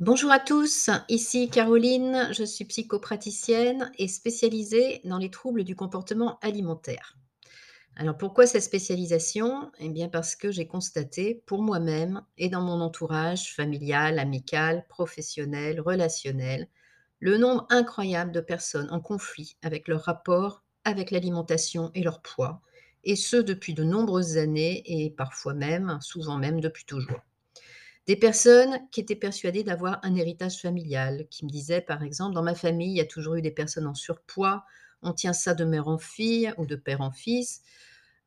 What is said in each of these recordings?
Bonjour à tous, ici Caroline, je suis psychopraticienne et spécialisée dans les troubles du comportement alimentaire. Alors pourquoi cette spécialisation? Eh bien parce que j'ai constaté pour moi-même et dans mon entourage familial, amical, professionnel, relationnel, le nombre incroyable de personnes en conflit avec leur rapport avec l'alimentation et leur poids, et ce depuis de nombreuses années et parfois même, souvent même depuis toujours. Des personnes qui étaient persuadées d'avoir un héritage familial, qui me disaient par exemple: «Dans ma famille, il y a toujours eu des personnes en surpoids, on tient ça de mère en fille ou de père en fils»,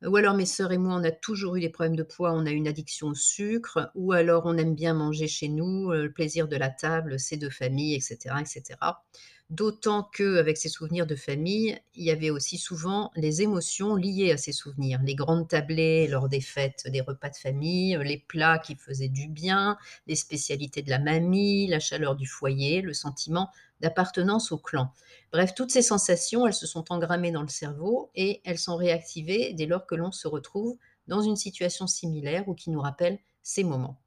ou alors: «Mes sœurs et moi, on a toujours eu des problèmes de poids, on a une addiction au sucre», ou alors: «On aime bien manger chez nous, heu, le plaisir de la table, c'est de famille» et cetera et cetera. D'autant qu'avec ces souvenirs de famille, il y avait aussi souvent les émotions liées à ces souvenirs. Les grandes tablées lors des fêtes, des repas de famille, les plats qui faisaient du bien, les spécialités de la mamie, la chaleur du foyer, le sentiment d'appartenance au clan. Bref, toutes ces sensations, elles se sont engrammées dans le cerveau et elles sont réactivées dès lors que l'on se retrouve dans une situation similaire ou qui nous rappelle ces moments.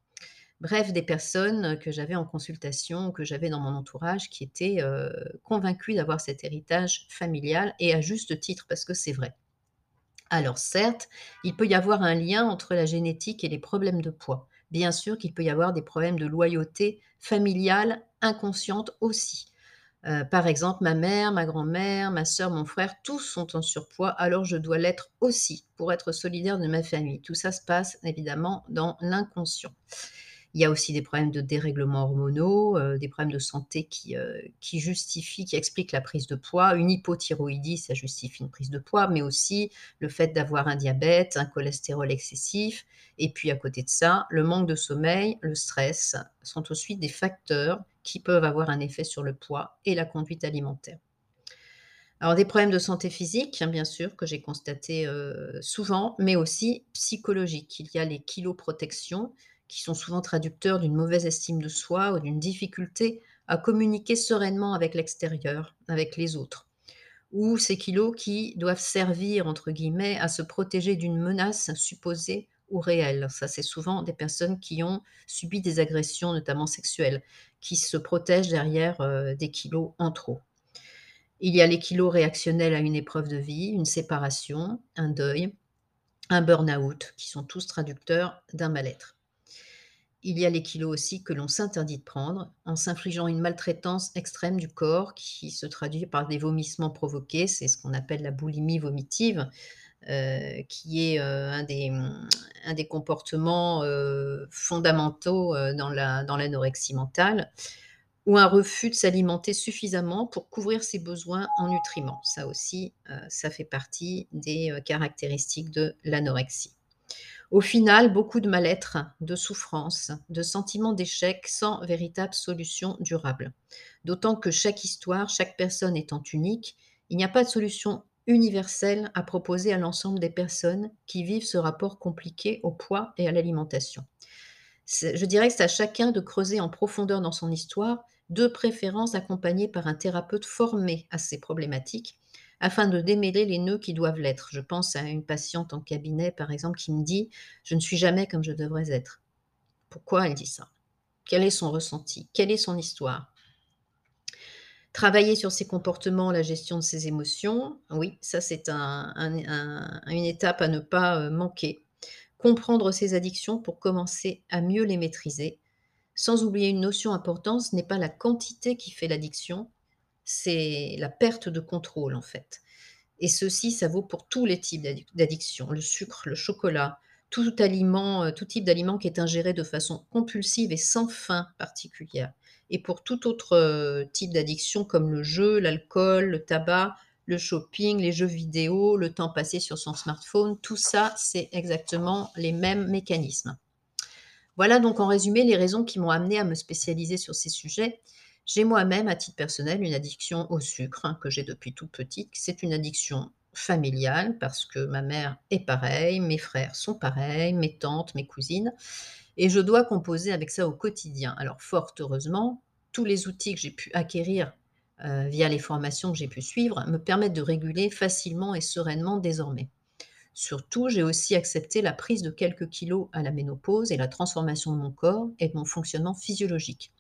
Bref, des personnes que j'avais en consultation, que j'avais dans mon entourage, qui étaient, heu, convaincues d'avoir cet héritage familial et à juste titre, parce que c'est vrai. Alors certes, il peut y avoir un lien entre la génétique et les problèmes de poids. Bien sûr qu'il peut y avoir des problèmes de loyauté familiale inconsciente aussi. Heu, par exemple, ma mère, ma grand-mère, ma sœur, mon frère, tous sont en surpoids, alors je dois l'être aussi pour être solidaire de ma famille. Tout ça se passe évidemment dans l'inconscient. Il y a aussi des problèmes de dérèglements hormonaux, heu, des problèmes de santé qui, heu, qui justifient, qui expliquent la prise de poids. Une hypothyroïdie, ça justifie une prise de poids, mais aussi le fait d'avoir un diabète, un cholestérol excessif et puis à côté de ça, le manque de sommeil, le stress sont aussi des facteurs qui peuvent avoir un effet sur le poids et la conduite alimentaire. Alors des problèmes de santé physique, hein, bien sûr, que j'ai constatés, heu, souvent, mais aussi psychologiques. Il y a les kiloprotections qui sont souvent traducteurs d'une mauvaise estime de soi ou d'une difficulté à communiquer sereinement avec l'extérieur, avec les autres. Ou ces kilos qui doivent servir, entre guillemets, à se protéger d'une menace supposée ou réelle. Ça, c'est souvent des personnes qui ont subi des agressions, notamment sexuelles, qui se protègent derrière euh, des kilos en trop. Il y a les kilos réactionnels à une épreuve de vie, une séparation, un deuil, un burn-out, qui sont tous traducteurs d'un mal-être. Il y a les kilos aussi que l'on s'interdit de prendre, en s'infligeant une maltraitance extrême du corps qui se traduit par des vomissements provoqués. C'est ce qu'on appelle la boulimie vomitive, heu, qui est, heu, un des, comportements, heu, fondamentaux, dans la dans l'anorexie mentale ou un refus de s'alimenter suffisamment pour couvrir ses besoins en nutriments. Ça aussi, ça fait partie des, caractéristiques de l'anorexie. Au final, beaucoup de mal-être, de souffrance, de sentiments d'échec sans véritable solution durable. D'autant que chaque histoire, chaque personne étant unique, il n'y a pas de solution universelle à proposer à l'ensemble des personnes qui vivent ce rapport compliqué au poids et à l'alimentation. Je dirais que c'est à chacun de creuser en profondeur dans son histoire, de préférence accompagné par un thérapeute formé à ces problématiques, afin de démêler les nœuds qui doivent l'être. Je pense à une patiente en cabinet, par exemple, qui me dit: «Je ne suis jamais comme je devrais être». Pourquoi elle dit ça? Quel est son ressenti? Quelle est son histoire? Travailler sur ses comportements, la gestion de ses émotions, oui, ça c'est un un un une étape à ne pas, heu, manquer. Comprendre ses addictions pour commencer à mieux les maîtriser, sans oublier une notion importante, ce n'est pas la quantité qui fait l'addiction, c'est la perte de contrôle, en fait. Et ceci, ça vaut pour tous les types d'addic d'addiction, le sucre, le chocolat, tout aliment, heu, tout type d'aliment qui est ingéré de façon compulsive et sans fin particulière. Et pour tout autre, heu, type d'addiction comme le jeu, l'alcool, le tabac, le shopping, les jeux vidéo, le temps passé sur son smartphone, tout ça, c'est exactement les mêmes mécanismes. Voilà donc en résumé les raisons qui m'ont amenée à me spécialiser sur ces sujets. J'ai moi-même, à titre personnel, une addiction au sucre, hein, que j'ai depuis toute petite. C'est une addiction familiale parce que ma mère est pareille, mes frères sont pareils, mes tantes, mes cousines et je dois composer avec ça au quotidien. Alors fort heureusement, tous les outils que j'ai pu acquérir, heu, via les formations que j'ai pu suivre me permettent de réguler facilement et sereinement désormais. Surtout, j'ai aussi accepté la prise de quelques kilos à la ménopause et la transformation de mon corps et de mon fonctionnement physiologique.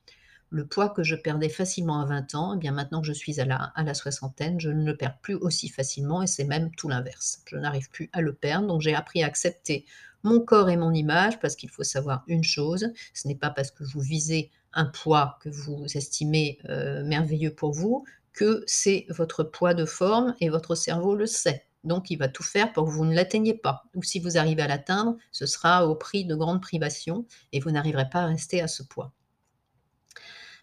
Le poids que je perdais facilement à 20 ans, eh bien maintenant que je suis à la soixantaine, je ne le perds plus aussi facilement et c'est même tout l'inverse. Je n'arrive plus à le perdre, donc j'ai appris à accepter mon corps et mon image parce qu'il faut savoir une chose, ce n'est pas parce que vous visez un poids que vous estimez, heu, merveilleux pour vous, que c'est votre poids de forme et votre cerveau le sait. Donc il va tout faire pour que vous ne l'atteigniez pas ou si vous arrivez à l'atteindre, ce sera au prix de grandes privations et vous n'arriverez pas à rester à ce poids.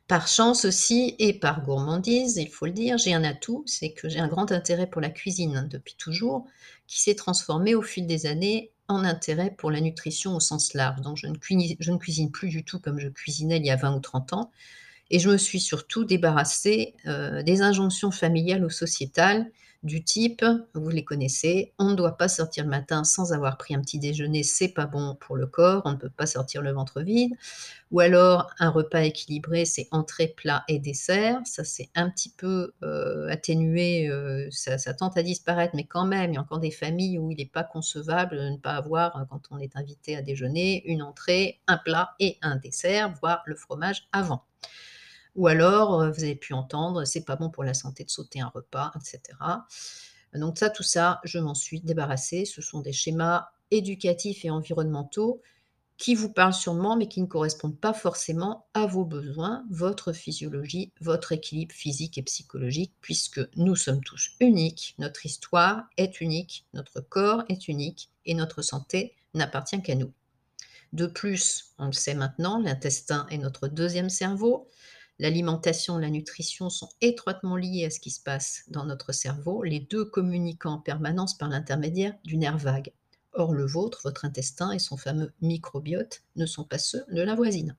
Par chance aussi et par gourmandise, il faut le dire, j'ai un atout, c'est que j'ai un grand intérêt pour la cuisine depuis toujours, qui s'est transformé au fil des années en intérêt pour la nutrition au sens large. Donc je ne cuisine plus du tout comme je cuisinais il y a 20 ou 30 ans et je me suis surtout débarrassée, heu, des injonctions familiales ou sociétales du type, vous les connaissez: «On ne doit pas sortir le matin sans avoir pris un petit déjeuner, c'est pas bon pour le corps, on ne peut pas sortir le ventre vide» ou alors un repas équilibré, c'est entrée, plat et dessert. Ça c'est un petit peu, heu, atténué, heu, ça ça tend à disparaître, mais quand même, il y a encore des familles où il est pas concevable de ne pas avoir, quand on est invité à déjeuner, une entrée, un plat et un dessert, voire le fromage avant. Ou alors, heu, vous avez pu entendre: «C'est pas bon pour la santé de sauter un repas» et cetera. Donc ça, tout ça, je m'en suis débarrassée. Ce sont des schémas éducatifs et environnementaux qui vous parlent sûrement, mais qui ne correspondent pas forcément à vos besoins, votre physiologie, votre équilibre physique et psychologique, puisque nous sommes tous uniques, notre histoire est unique, notre corps est unique et notre santé n'appartient qu'à nous. De plus, on le sait maintenant, l'intestin est notre deuxième cerveau. L'alimentation, la nutrition sont étroitement liées à ce qui se passe dans notre cerveau, les 2 communiquant en permanence par l'intermédiaire du nerf vague. Or le vôtre, votre intestin et son fameux microbiote ne sont pas ceux de la voisine.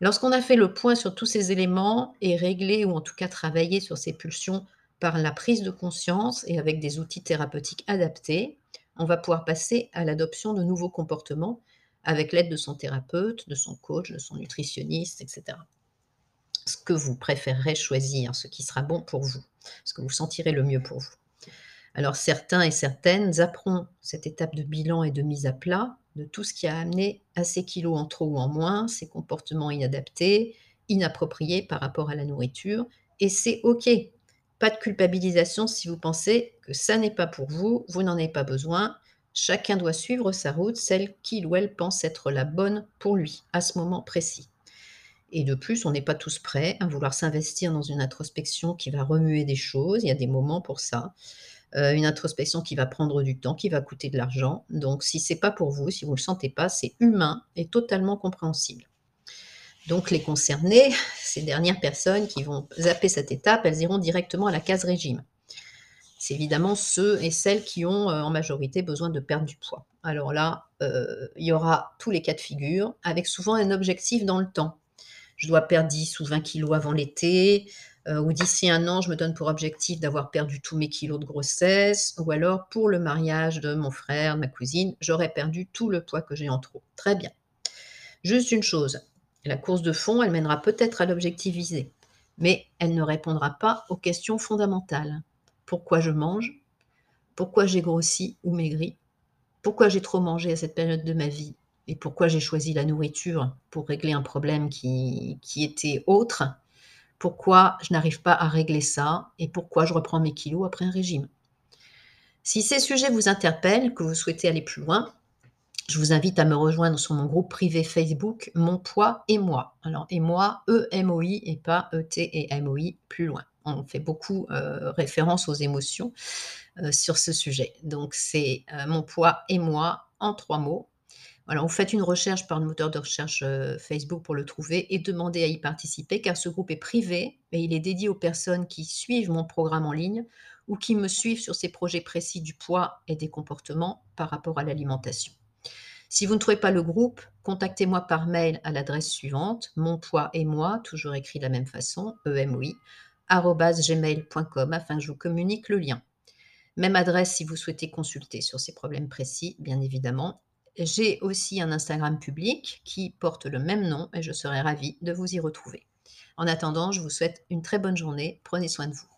Lorsqu'on a fait le point sur tous ces éléments et réglé ou en tout cas travaillé sur ces pulsions par la prise de conscience et avec des outils thérapeutiques adaptés, on va pouvoir passer à l'adoption de nouveaux comportements avec l'aide de son thérapeute, de son coach, de son nutritionniste et cetera ce que vous préférerez choisir, ce qui sera bon pour vous, ce que vous sentirez le mieux pour vous. Alors certains et certaines zapperont cette étape de bilan et de mise à plat de tout ce qui a amené à ces kilos en trop ou en moins, ces comportements inadaptés, inappropriés par rapport à la nourriture et c'est OK. Pas de culpabilisation si vous pensez que ça n'est pas pour vous, vous n'en avez pas besoin. Chacun doit suivre sa route, celle qu'il ou elle pense être la bonne pour lui, à ce moment précis. Et de plus, on n'est pas tous prêts à vouloir s'investir dans une introspection qui va remuer des choses. Il y a des moments pour ça. Heu, une introspection qui va prendre du temps, qui va coûter de l'argent. Donc si c'est pas pour vous, si vous le sentez pas, c'est humain et totalement compréhensible. Donc les concernés, ces dernières personnes qui vont zapper cette étape, elles iront directement à la case régime. C'est évidemment ceux et celles qui ont, heu, en majorité besoin de perdre du poids. Alors là, heu, il y aura tous les cas de figure, avec souvent un objectif dans le temps je dois perdre 10 ou 20 kilos avant l'été, euh, ou d'ici un an, je me donne pour objectif d'avoir perdu tous mes kilos de grossesse, ou alors pour le mariage de mon frère, ma cousine, j'aurais perdu tout le poids que j'ai en trop. Très bien. Juste une chose, la course de fond, elle mènera peut-être à l'objectif mais elle ne répondra pas aux questions fondamentales. Pourquoi je mange? Pourquoi j'ai grossi ou maigri? Pourquoi j'ai trop mangé à cette période de ma vie? Et pourquoi j'ai choisi la nourriture pour régler un problème qui était autre. Pourquoi je n'arrive pas à régler ça et pourquoi je reprends mes kilos après un régime. Si ces sujets vous interpellent, que vous souhaitez aller plus loin, je vous invite à me rejoindre sur mon groupe privé Facebook Mon poids et moi. Alors et moi, E-M-O-I et pas E-T et M-O-I plus loin. On fait beaucoup, heu, référence aux émotions, heu, sur ce sujet. Donc c'est, heu, Mon poids et moi en 3 mots alors, vous faites une recherche par le moteur de recherche, heu, Facebook pour le trouver et demandez à y participer car ce groupe est privé et il est dédié aux personnes qui suivent mon programme en ligne ou qui me suivent sur ces projets précis du poids et des comportements par rapport à l'alimentation. Si vous ne trouvez pas le groupe, contactez-moi par mail à l'adresse suivante: mon poids et moi, toujours écrit de la même façon, E-M-O-I, gmail.com afin que je vous communique le lien. Même adresse si vous souhaitez consulter sur ces problèmes précis, bien évidemment j'ai aussi un Instagram public qui porte le même nom et je serai ravie de vous y retrouver. En attendant, je vous souhaite une très bonne journée. Prenez soin de vous.